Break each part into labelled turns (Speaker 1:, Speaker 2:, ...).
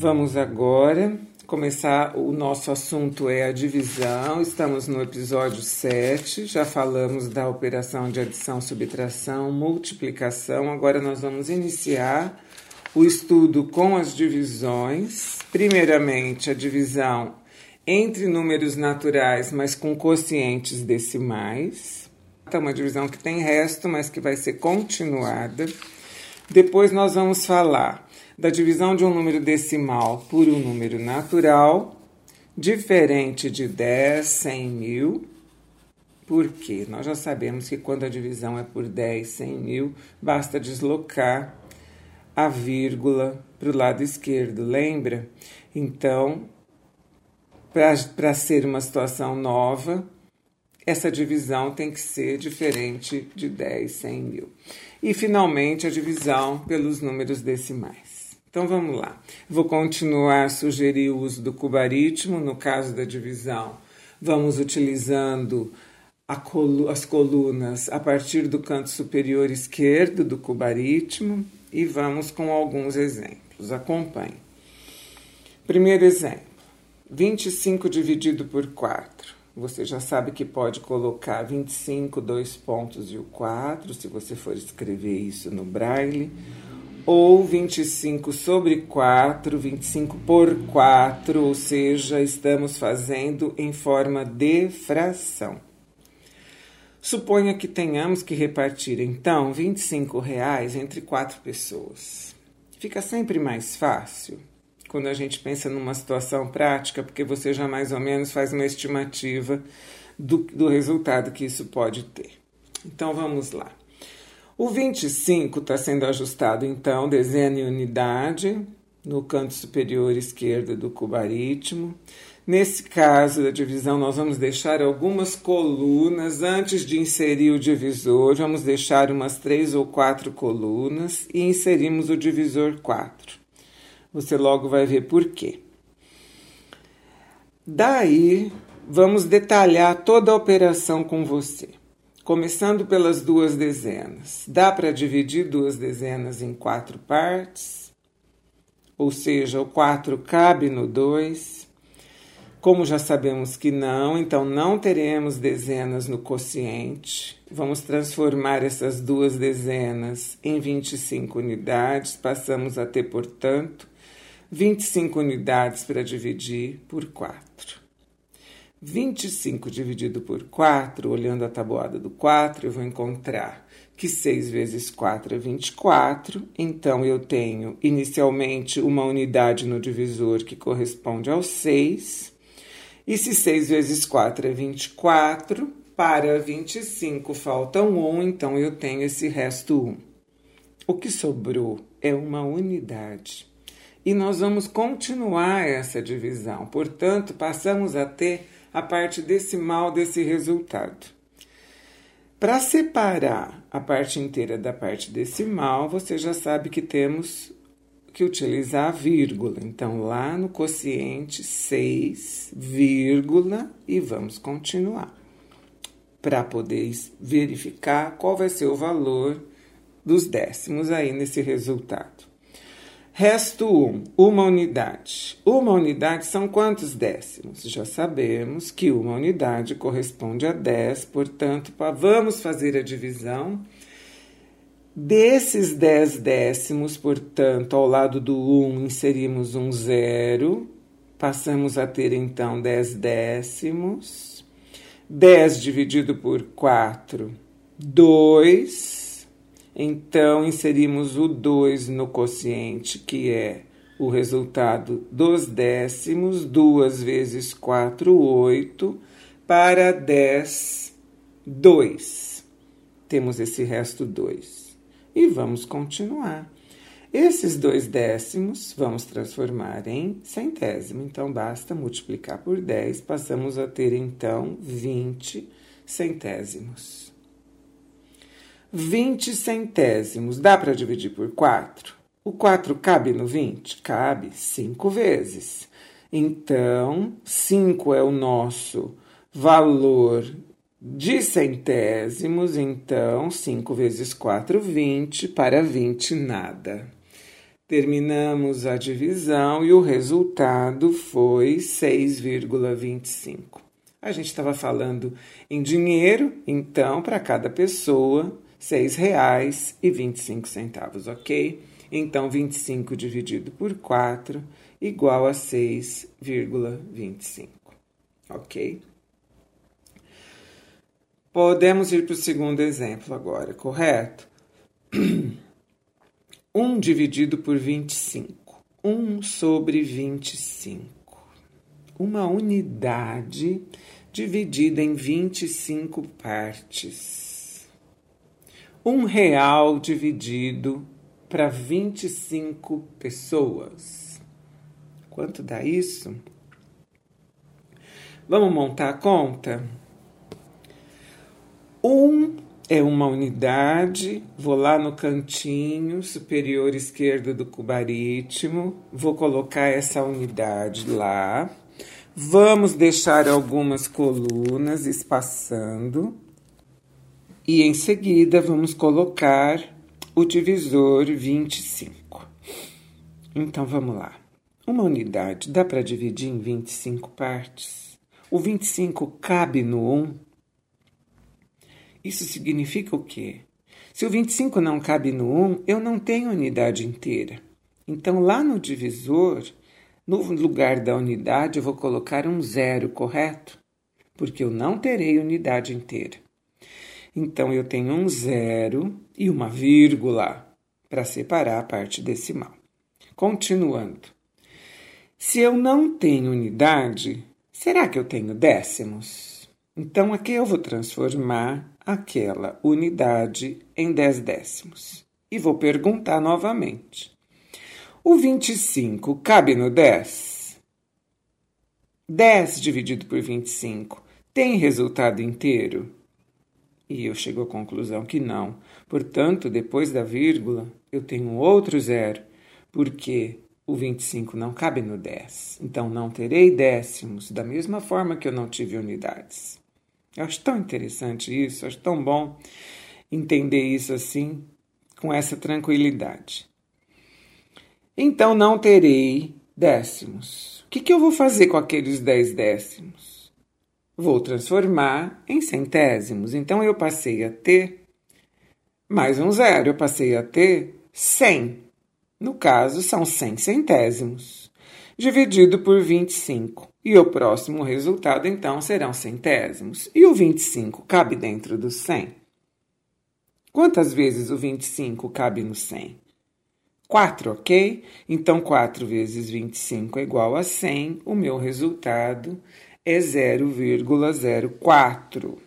Speaker 1: Vamos agora começar. O nosso assunto é a divisão. Estamos no episódio 7. Já falamos da operação de adição, subtração, multiplicação. Agora nós vamos iniciar o estudo com as divisões. Primeiramente, a divisão entre números naturais, mas com quocientes decimais. É uma divisão que tem resto, mas que vai ser continuada. Depois nós vamos falar da divisão de um número decimal por um número natural, diferente de 10, 100 mil. Por quê? Nós já sabemos que quando a divisão é por 10, 100 mil, basta deslocar a vírgula para o lado esquerdo, lembra? Então, para ser uma situação nova, essa divisão tem que ser diferente de 10, 100 mil. E, finalmente, a divisão pelos números decimais. Então vamos lá. Vou continuar a sugerir o uso do cubaritmo no caso da divisão. Vamos utilizando colu as colunas a partir do canto superior esquerdo do cubaritmo e vamos com alguns exemplos. Acompanhe. Primeiro exemplo: 25 dividido por 4. Você já sabe que pode colocar 25, dois pontos e o 4, se você for escrever isso no braille ou 25 sobre 4, 25 por 4, ou seja, estamos fazendo em forma de fração. Suponha que tenhamos que repartir então 25 reais entre quatro pessoas. Fica sempre mais fácil quando a gente pensa numa situação prática, porque você já mais ou menos faz uma estimativa do, do resultado que isso pode ter. Então vamos lá. O 25 está sendo ajustado, então, desenho em unidade no canto superior esquerdo do cubaritmo. Nesse caso da divisão, nós vamos deixar algumas colunas antes de inserir o divisor. Vamos deixar umas três ou quatro colunas e inserimos o divisor 4. Você logo vai ver por quê. Daí, vamos detalhar toda a operação com você. Começando pelas duas dezenas. Dá para dividir duas dezenas em quatro partes? Ou seja, o 4 cabe no 2. Como já sabemos que não, então não teremos dezenas no quociente. Vamos transformar essas duas dezenas em 25 unidades. Passamos a ter, portanto, 25 unidades para dividir por 4. 25 dividido por 4, olhando a tabuada do 4, eu vou encontrar que 6 vezes 4 é 24. Então, eu tenho inicialmente uma unidade no divisor que corresponde ao 6. E se 6 vezes 4 é 24, para 25 falta 1, então eu tenho esse resto 1. O que sobrou é uma unidade. E nós vamos continuar essa divisão. Portanto, passamos a ter a parte decimal desse resultado. Para separar a parte inteira da parte decimal, você já sabe que temos que utilizar a vírgula. Então, lá no quociente 6, vírgula, e vamos continuar. Para poder verificar qual vai ser o valor dos décimos aí nesse resultado. Resto 1, uma unidade. Uma unidade são quantos décimos? Já sabemos que uma unidade corresponde a 10, portanto, vamos fazer a divisão. Desses 10 décimos, portanto, ao lado do 1 inserimos um zero, passamos a ter então 10 décimos. 10 dividido por 4, 2 então, inserimos o 2 no quociente, que é o resultado dos décimos, 2 vezes 4, 8, para 10, 2. Temos esse resto 2. E vamos continuar. Esses dois décimos vamos transformar em centésimo. Então, basta multiplicar por 10, passamos a ter então 20 centésimos. 20 centésimos. Dá para dividir por 4? O 4 cabe no 20? Cabe 5 vezes. Então, 5 é o nosso valor de centésimos. Então, 5 vezes 4, 20. Para 20, nada. Terminamos a divisão e o resultado foi 6,25. A gente estava falando em dinheiro, então, para cada pessoa, R$ 6,25, ok? Então, 25 dividido por 4 igual a 6,25, ok? Podemos ir para o segundo exemplo agora, correto? 1 dividido por 25. 1 sobre 25. Uma unidade dividida em 25 partes. Um real dividido para 25 pessoas. Quanto dá isso? Vamos montar a conta? Um é uma unidade, vou lá no cantinho superior esquerdo do cubaritmo, vou colocar essa unidade lá. Vamos deixar algumas colunas espaçando e em seguida vamos colocar o divisor 25. Então vamos lá. Uma unidade dá para dividir em 25 partes? O 25 cabe no 1? Isso significa o quê? Se o 25 não cabe no 1, eu não tenho unidade inteira. Então, lá no divisor, no lugar da unidade, eu vou colocar um zero, correto? Porque eu não terei unidade inteira. Então, eu tenho um zero e uma vírgula para separar a parte decimal. Continuando. Se eu não tenho unidade, será que eu tenho décimos? Então, aqui eu vou transformar aquela unidade em 10 décimos. E vou perguntar novamente: o 25 cabe no 10? 10 dividido por 25 tem resultado inteiro? E eu chego à conclusão que não. Portanto, depois da vírgula, eu tenho outro zero, porque o 25 não cabe no 10. Então, não terei décimos, da mesma forma que eu não tive unidades. Eu acho tão interessante isso, acho tão bom entender isso assim, com essa tranquilidade. Então não terei décimos. O que, que eu vou fazer com aqueles dez décimos? Vou transformar em centésimos. Então eu passei a ter mais um zero, eu passei a ter cem. No caso, são cem centésimos, dividido por 25. E o próximo resultado, então, serão centésimos. E o 25 cabe dentro do 100? Quantas vezes o 25 cabe no 100? 4, ok? Então, 4 vezes 25 é igual a 100. O meu resultado é 0,04.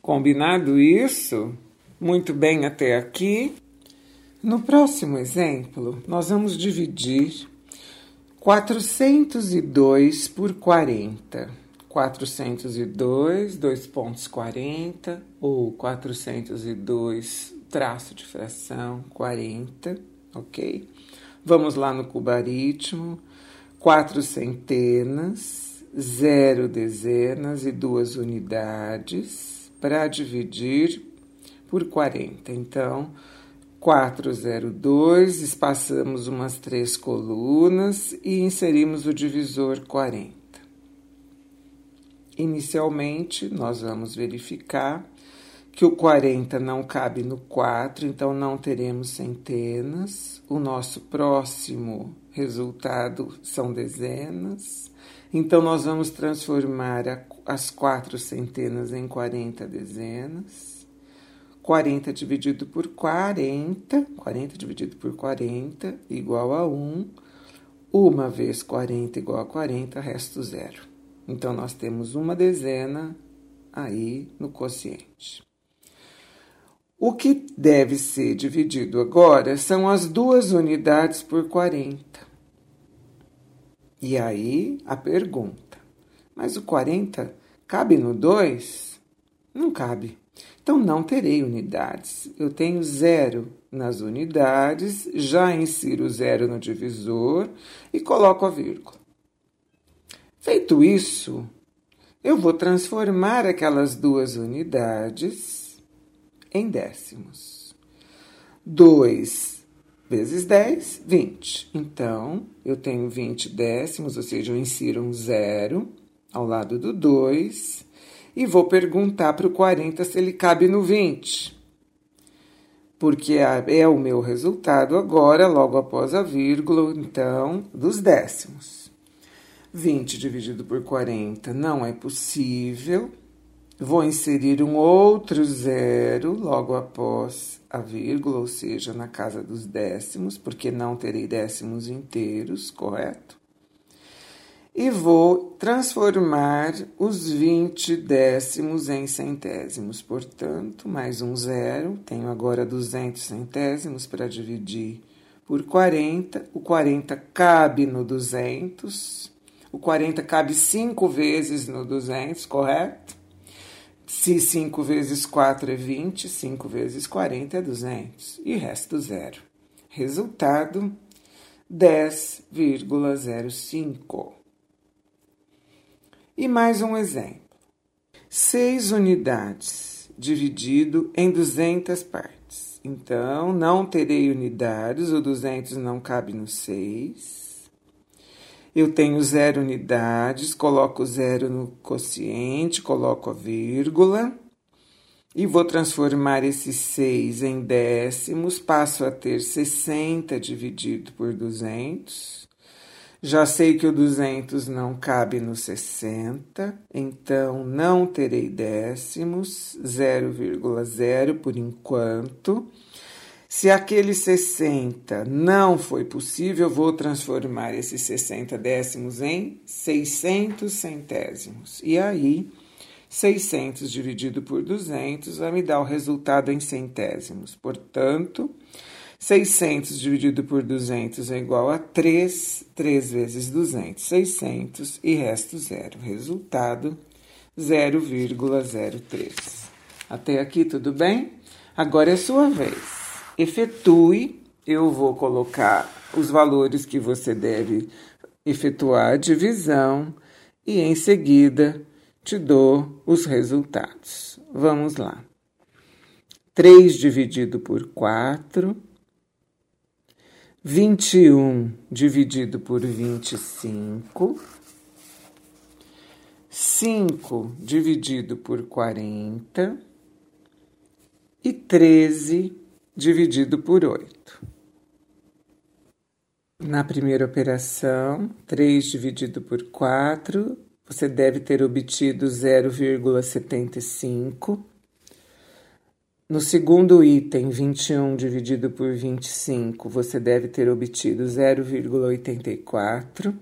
Speaker 1: Combinado isso? Muito bem até aqui. No próximo exemplo, nós vamos dividir 402 por 40. 402, 2 pontos 40, ou 402 traço de fração 40, ok? Vamos lá no cubaritmo. Quatro centenas, zero dezenas e duas unidades para dividir por 40. Então, 402, espaçamos umas três colunas e inserimos o divisor 40. Inicialmente, nós vamos verificar que o 40 não cabe no 4, então não teremos centenas. O nosso próximo resultado são dezenas. Então, nós vamos transformar as quatro centenas em 40 dezenas. 40 dividido por 40, 40 dividido por 40 igual a 1. Uma vez 40 igual a 40, resto zero. Então, nós temos uma dezena aí no quociente. O que deve ser dividido agora são as duas unidades por 40. E aí a pergunta: mas o 40 cabe no 2? Não cabe. Então, não terei unidades. Eu tenho zero nas unidades, já insiro zero no divisor e coloco a vírgula. Feito isso, eu vou transformar aquelas duas unidades em décimos. 2 vezes 10, 20. Então, eu tenho 20 décimos, ou seja, eu insiro um zero ao lado do 2 e vou perguntar para o 40 se ele cabe no 20. Porque é o meu resultado agora, logo após a vírgula, então, dos décimos. 20 dividido por 40 não é possível. Vou inserir um outro zero logo após a vírgula, ou seja, na casa dos décimos, porque não terei décimos inteiros, correto? E vou transformar os 20 décimos em centésimos. Portanto, mais um zero, tenho agora 200 centésimos para dividir por 40. O 40 cabe no 200. O 40 cabe 5 vezes no 200, correto? Se 5 vezes 4 é 20, 5 vezes 40 é 200 e resto zero. Resultado 10,05. E mais um exemplo. 6 unidades dividido em 200 partes. Então, não terei unidades, o 200 não cabe no 6. Eu tenho zero unidades, coloco zero no quociente, coloco a vírgula e vou transformar esse 6 em décimos, passo a ter 60 dividido por 200. Já sei que o 200 não cabe no 60, então não terei décimos, 0,0 por enquanto. Se aquele 60 não foi possível, eu vou transformar esses 60 décimos em 600 centésimos. E aí, 600 dividido por 200 vai me dar o resultado em centésimos. Portanto, 600 dividido por 200 é igual a 3, 3 vezes 200, 600 e resto zero. Resultado 0,03. Até aqui tudo bem? Agora é sua vez efetue, eu vou colocar os valores que você deve efetuar a divisão e em seguida te dou os resultados. Vamos lá. 3 dividido por 4, 21 dividido por 25, 5 dividido por 40 e 13 dividido por 8. Na primeira operação, 3 dividido por 4, você deve ter obtido 0,75. No segundo item, 21 dividido por 25, você deve ter obtido 0,84.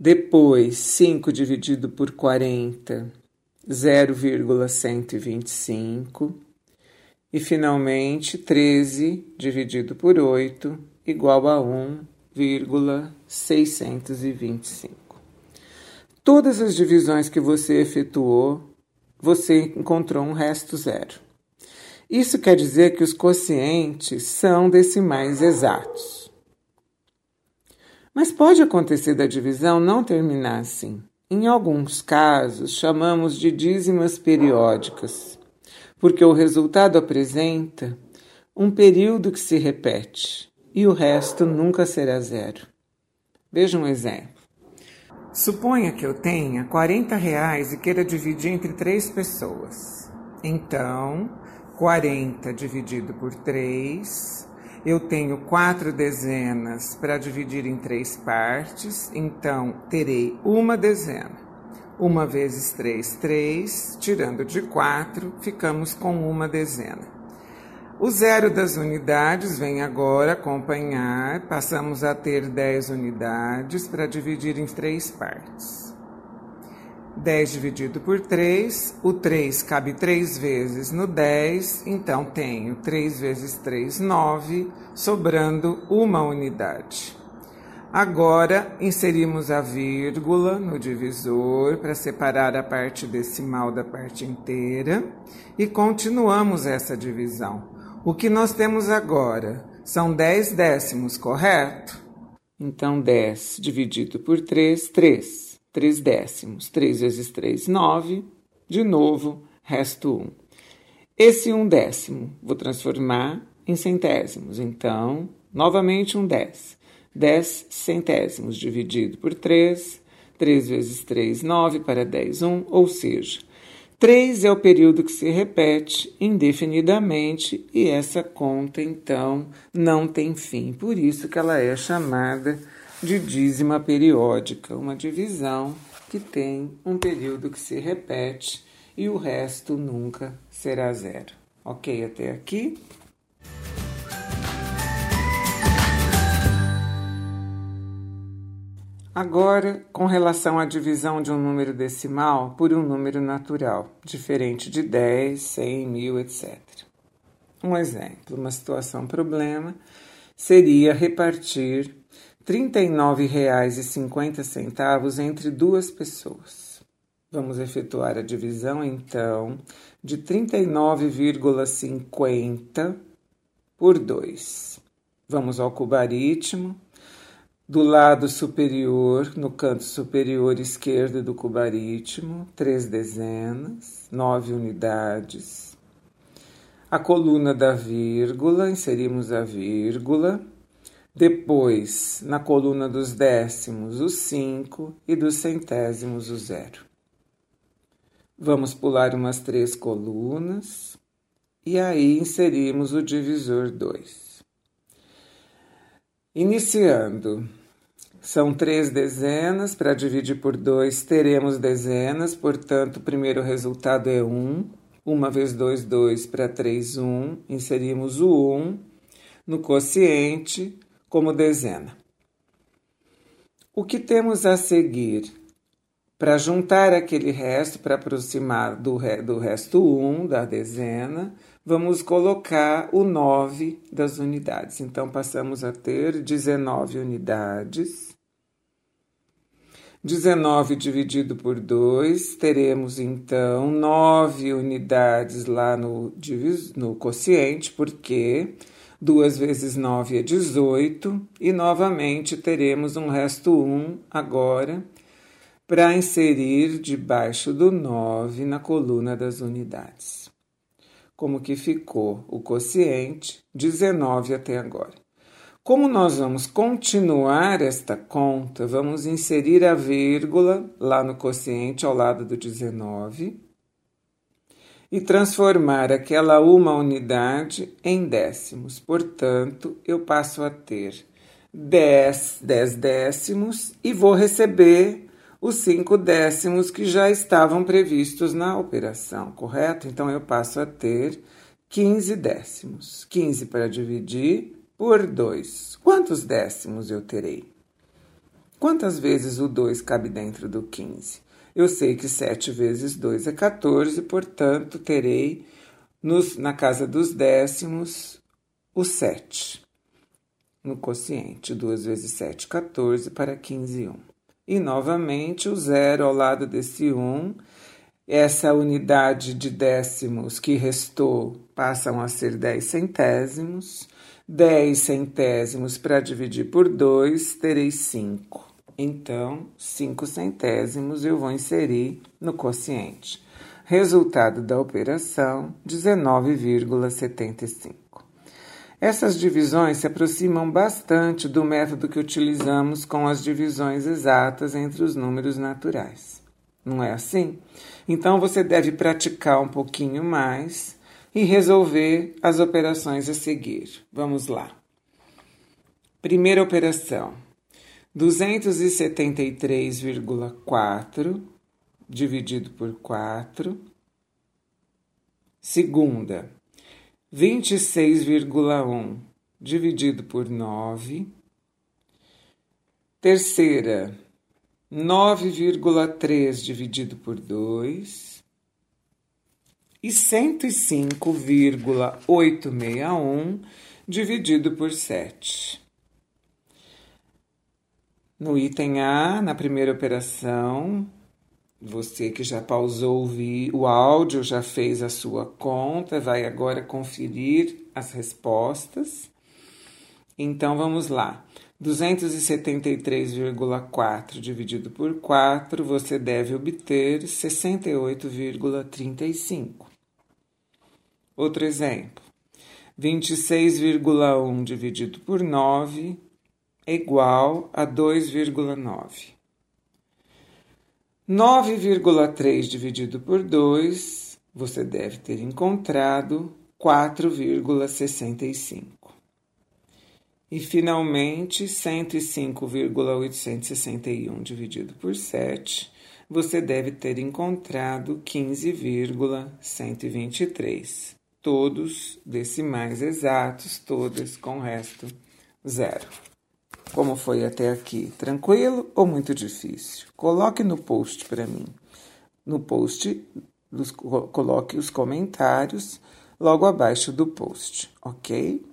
Speaker 1: Depois, 5 dividido por 40, 0,125. E finalmente, 13 dividido por 8 igual a 1,625. Todas as divisões que você efetuou, você encontrou um resto zero. Isso quer dizer que os quocientes são decimais exatos. Mas pode acontecer da divisão não terminar assim. Em alguns casos, chamamos de dízimas periódicas porque o resultado apresenta um período que se repete e o resto nunca será zero. Veja um exemplo. Suponha que eu tenha 40 reais e queira dividir entre três pessoas. Então, 40 dividido por 3, eu tenho quatro dezenas para dividir em três partes, então terei uma dezena. Uma vezes três, três, tirando de quatro, ficamos com uma dezena. O zero das unidades vem agora acompanhar, passamos a ter 10 unidades para dividir em três partes. 10 dividido por 3, o 3 cabe 3 vezes no 10, então tenho 3 vezes 3, 9, sobrando uma unidade. Agora inserimos a vírgula no divisor para separar a parte decimal da parte inteira e continuamos essa divisão. O que nós temos agora são 10 décimos, correto? Então, 10 dividido por 3, 3. 3 décimos. 3 vezes 3, 9. De novo, resto 1. Esse 1 décimo vou transformar em centésimos. Então, novamente um 10. 10 centésimos dividido por 3. 3 vezes 3, 9 para 10, 1. Ou seja, 3 é o período que se repete indefinidamente e essa conta, então, não tem fim. Por isso que ela é chamada de dízima periódica, uma divisão que tem um período que se repete e o resto nunca será zero. Ok até aqui? Agora, com relação à divisão de um número decimal por um número natural, diferente de 10, 100, mil, etc. Um exemplo, uma situação problema, seria repartir R$ 39,50 entre duas pessoas. Vamos efetuar a divisão, então, de 39,50 por 2. Vamos ao cubaritmo. Do lado superior, no canto superior esquerdo do cubaritmo, três dezenas, nove unidades. A coluna da vírgula, inserimos a vírgula depois, na coluna dos décimos, o 5 e dos centésimos, o zero. Vamos pular umas três colunas e aí inserimos o divisor 2. Iniciando, são três dezenas, para dividir por 2 teremos dezenas, portanto, o primeiro resultado é 1. Um. 1 vezes 2, 2 para 3, 1. Um. Inserimos o 1 um no quociente como dezena. O que temos a seguir? Para juntar aquele resto, para aproximar do, re, do resto 1 da dezena, vamos colocar o 9 das unidades. Então, passamos a ter 19 unidades. 19 dividido por 2, teremos então 9 unidades lá no, no quociente, porque 2 vezes 9 é 18, e novamente teremos um resto 1 agora para inserir debaixo do 9 na coluna das unidades. Como que ficou o quociente 19 até agora. Como nós vamos continuar esta conta, vamos inserir a vírgula lá no quociente ao lado do 19 e transformar aquela uma unidade em décimos. Portanto, eu passo a ter 10, 10 décimos e vou receber os 5 décimos que já estavam previstos na operação, correto? Então, eu passo a ter 15 décimos. 15 para dividir por 2. Quantos décimos eu terei? Quantas vezes o 2 cabe dentro do 15? Eu sei que 7 vezes 2 é 14, portanto, terei nos, na casa dos décimos o 7 no quociente. 2 vezes 7, 14 para 15, 1. E novamente o zero ao lado desse 1. Essa unidade de décimos que restou passam a ser 10 centésimos. 10 centésimos para dividir por 2, terei 5. Então, 5 centésimos eu vou inserir no quociente. Resultado da operação: 19,75. Essas divisões se aproximam bastante do método que utilizamos com as divisões exatas entre os números naturais. Não é assim? Então você deve praticar um pouquinho mais e resolver as operações a seguir. Vamos lá. Primeira operação: 273,4 dividido por 4. Segunda, 26,1 dividido por 9. Terceira, 9,3 dividido por 2. E 105,861 dividido por 7. No item A, na primeira operação, você que já pausou o áudio, já fez a sua conta, vai agora conferir as respostas. Então vamos lá. 273,4 dividido por 4, você deve obter 68,35. Outro exemplo. 26,1 dividido por 9 é igual a 2,9. 9,3 dividido por 2, você deve ter encontrado 4,65. E finalmente, 105,861 dividido por 7, você deve ter encontrado 15,123. Todos decimais exatos, todas com resto zero. Como foi até aqui? Tranquilo ou muito difícil? Coloque no post para mim. No post, coloque os comentários logo abaixo do post, ok?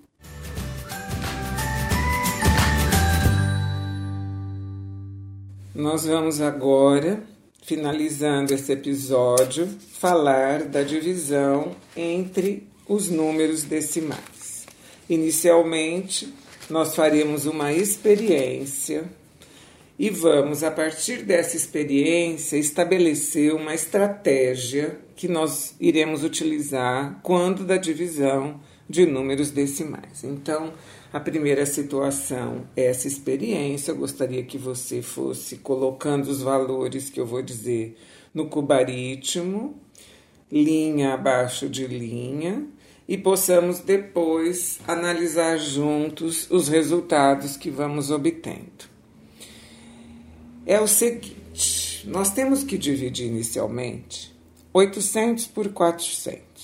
Speaker 1: Nós vamos agora, finalizando esse episódio, falar da divisão entre os números decimais. Inicialmente, nós faremos uma experiência e vamos, a partir dessa experiência, estabelecer uma estratégia que nós iremos utilizar quando da divisão de números decimais. Então, a primeira situação é essa experiência. Eu gostaria que você fosse colocando os valores que eu vou dizer no cubaritmo, linha abaixo de linha, e possamos depois analisar juntos os resultados que vamos obtendo. É o seguinte: nós temos que dividir inicialmente 800 por 400.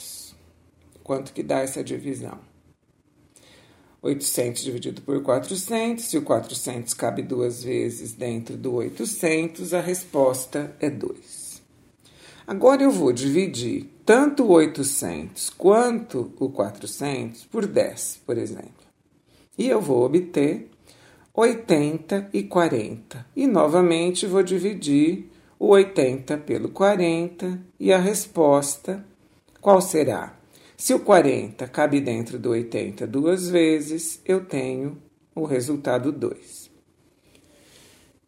Speaker 1: Quanto que dá essa divisão? 800 dividido por 400, se o 400 cabe duas vezes dentro do 800, a resposta é 2. Agora eu vou dividir tanto o 800 quanto o 400 por 10, por exemplo. E eu vou obter 80 e 40. E novamente vou dividir o 80 pelo 40 e a resposta qual será? Se o 40 cabe dentro do 80 duas vezes, eu tenho o resultado 2.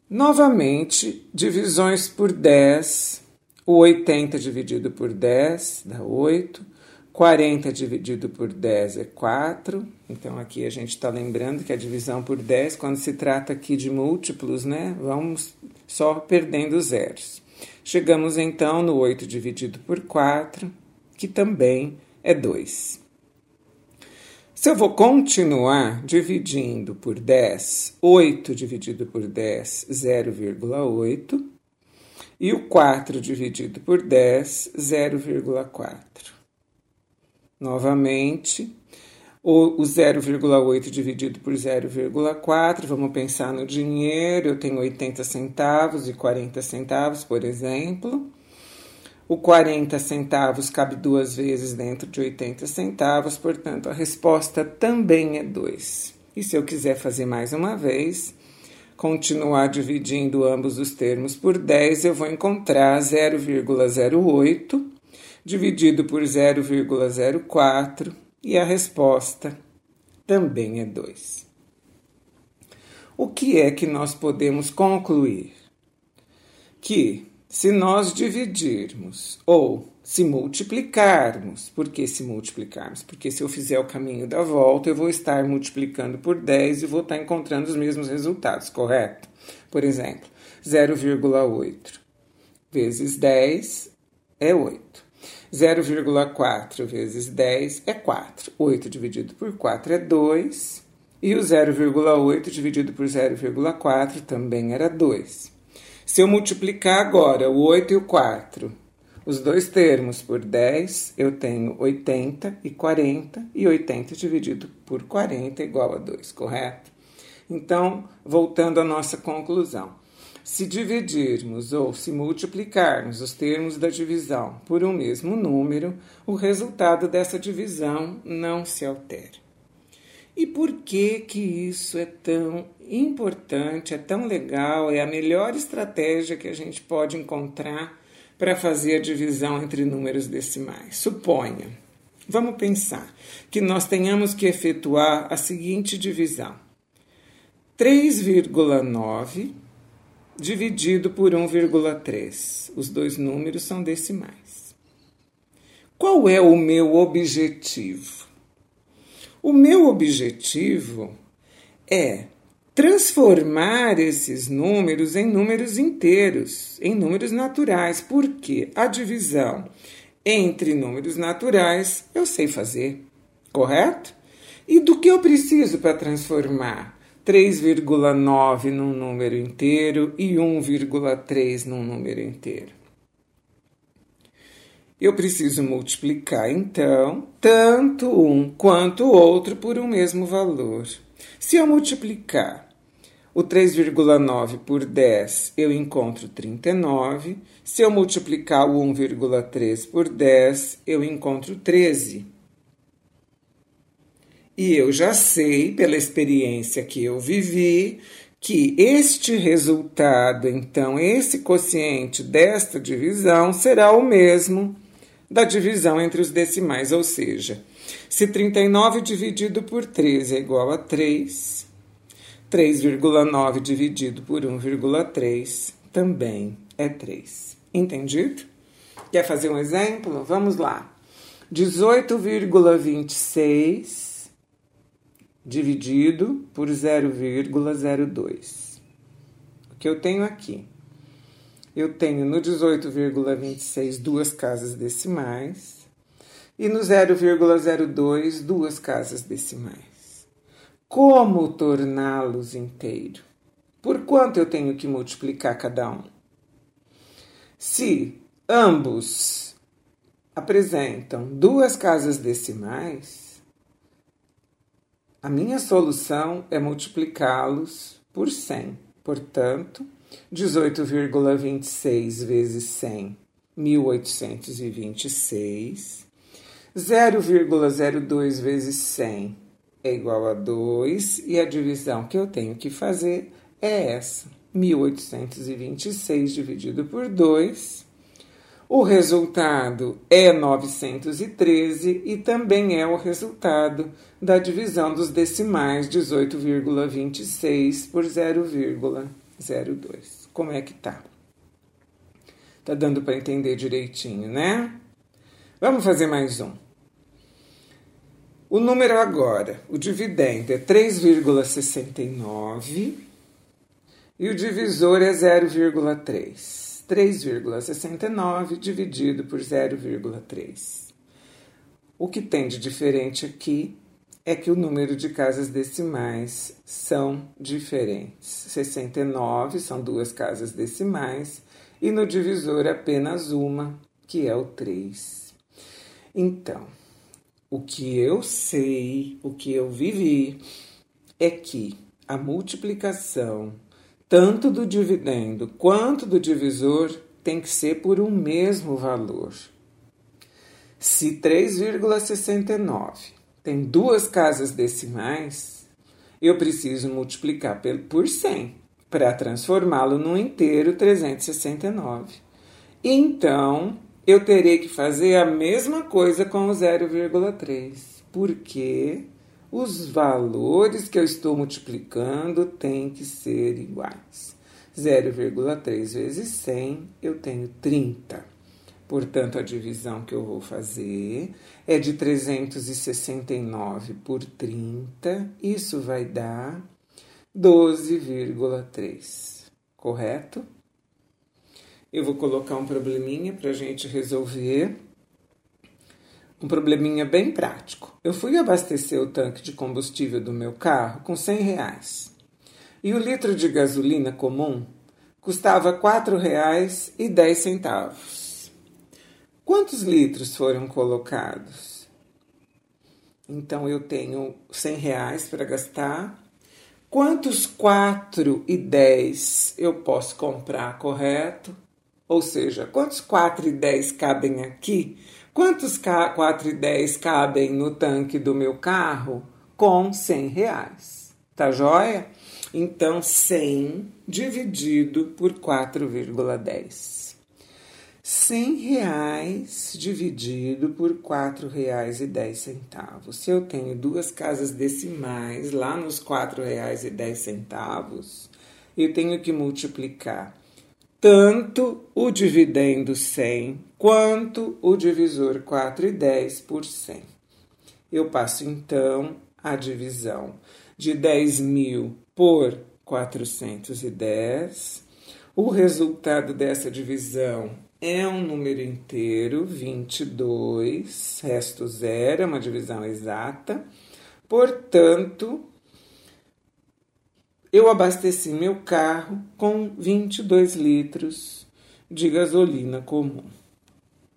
Speaker 1: Novamente, divisões por 10 o 80 dividido por 10 dá 8. 40 dividido por 10 é 4. Então, aqui a gente está lembrando que a divisão por 10, quando se trata aqui de múltiplos, né? Vamos só perdendo zeros. Chegamos então no 8 dividido por 4, que também é 2. Se eu vou continuar dividindo por 10, 8 dividido por 10, 0,8. E o 4 dividido por 10, 0,4. Novamente, o, o 0,8 dividido por 0,4, vamos pensar no dinheiro, eu tenho 80 centavos e 40 centavos, por exemplo. O 40 centavos cabe duas vezes dentro de 80 centavos, portanto, a resposta também é 2. E se eu quiser fazer mais uma vez, continuar dividindo ambos os termos por 10, eu vou encontrar 0,08 dividido por 0,04 e a resposta também é 2. O que é que nós podemos concluir? Que se nós dividirmos ou se multiplicarmos. Por que se multiplicarmos? Porque se eu fizer o caminho da volta, eu vou estar multiplicando por 10 e vou estar encontrando os mesmos resultados, correto? Por exemplo, 0,8 vezes 10 é 8. 0,4 vezes 10 é 4. 8 dividido por 4 é 2. E o 0,8 dividido por 0,4 também era 2. Se eu multiplicar agora o 8 e o 4 os dois termos por 10, eu tenho 80 e 40, e 80 dividido por 40 é igual a 2, correto? Então, voltando à nossa conclusão. Se dividirmos ou se multiplicarmos os termos da divisão por um mesmo número, o resultado dessa divisão não se altera. E por que que isso é tão importante, é tão legal, é a melhor estratégia que a gente pode encontrar para fazer a divisão entre números decimais. Suponha, vamos pensar, que nós tenhamos que efetuar a seguinte divisão: 3,9 dividido por 1,3. Os dois números são decimais. Qual é o meu objetivo? O meu objetivo é transformar esses números em números inteiros, em números naturais, porque a divisão entre números naturais eu sei fazer, correto? E do que eu preciso para transformar 3,9 num número inteiro e 1,3 num número inteiro? Eu preciso multiplicar, então, tanto um quanto o outro por um mesmo valor. Se eu multiplicar o 3,9 por 10, eu encontro 39. Se eu multiplicar o 1,3 por 10, eu encontro 13. E eu já sei, pela experiência que eu vivi, que este resultado, então, esse quociente desta divisão será o mesmo da divisão entre os decimais, ou seja, se 39 dividido por 13 é igual a 3, 3,9 dividido por 1,3 também é 3. Entendido? Quer fazer um exemplo? Vamos lá. 18,26 dividido por 0,02. O que eu tenho aqui? Eu tenho no 18,26 duas casas decimais e no 0,02 duas casas decimais. Como torná-los inteiro? Por quanto eu tenho que multiplicar cada um? Se ambos apresentam duas casas decimais, a minha solução é multiplicá-los por 100. Portanto, 18,26 vezes 100, 1826. 0,02 vezes 100, é igual a 2 e a divisão que eu tenho que fazer é essa: 1826 dividido por 2. O resultado é 913 e também é o resultado da divisão dos decimais 18,26 por 0,02. Como é que tá? Tá dando para entender direitinho, né? Vamos fazer mais um. O número agora, o dividendo é 3,69 e o divisor é 0,3. 3,69 dividido por 0,3. O que tem de diferente aqui é que o número de casas decimais são diferentes. 69 são duas casas decimais e no divisor apenas uma, que é o 3. Então, o que eu sei, o que eu vivi, é que a multiplicação, tanto do dividendo quanto do divisor, tem que ser por um mesmo valor. Se 3,69 tem duas casas decimais, eu preciso multiplicar por 100 para transformá-lo num inteiro 369. Então, eu terei que fazer a mesma coisa com o 0,3, porque os valores que eu estou multiplicando têm que ser iguais. 0,3 vezes 100, eu tenho 30. Portanto, a divisão que eu vou fazer é de 369 por 30, isso vai dar 12,3, correto? Eu vou colocar um probleminha para a gente resolver. Um probleminha bem prático. Eu fui abastecer o tanque de combustível do meu carro com 100 reais. E o litro de gasolina comum custava R$ 4,10. Quantos litros foram colocados? Então eu tenho 100 reais para gastar. Quantos 4 e 10 eu posso comprar, correto? Ou seja, quantos 4 e 10 cabem aqui? Quantos 4 e 10 cabem no tanque do meu carro? Com 100 reais. Tá joia? Então, 100 dividido por 4,10. 100 reais dividido por R$ 4,10. Se eu tenho duas casas decimais lá nos R$ 4,10, eu tenho que multiplicar tanto o dividendo 100 quanto o divisor 4 e 10 por 100. Eu passo então a divisão de 10 mil por 410. O resultado dessa divisão é um número inteiro, 22, resto zero, é uma divisão exata. Portanto, eu abasteci meu carro com 22 litros de gasolina comum.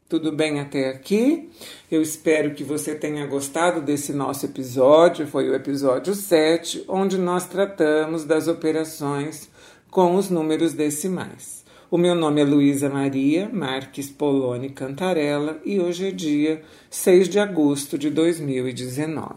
Speaker 1: Tudo bem até aqui? Eu espero que você tenha gostado desse nosso episódio. Foi o episódio 7, onde nós tratamos das operações com os números decimais. O meu nome é Luísa Maria Marques Poloni Cantarella e hoje é dia 6 de agosto de 2019.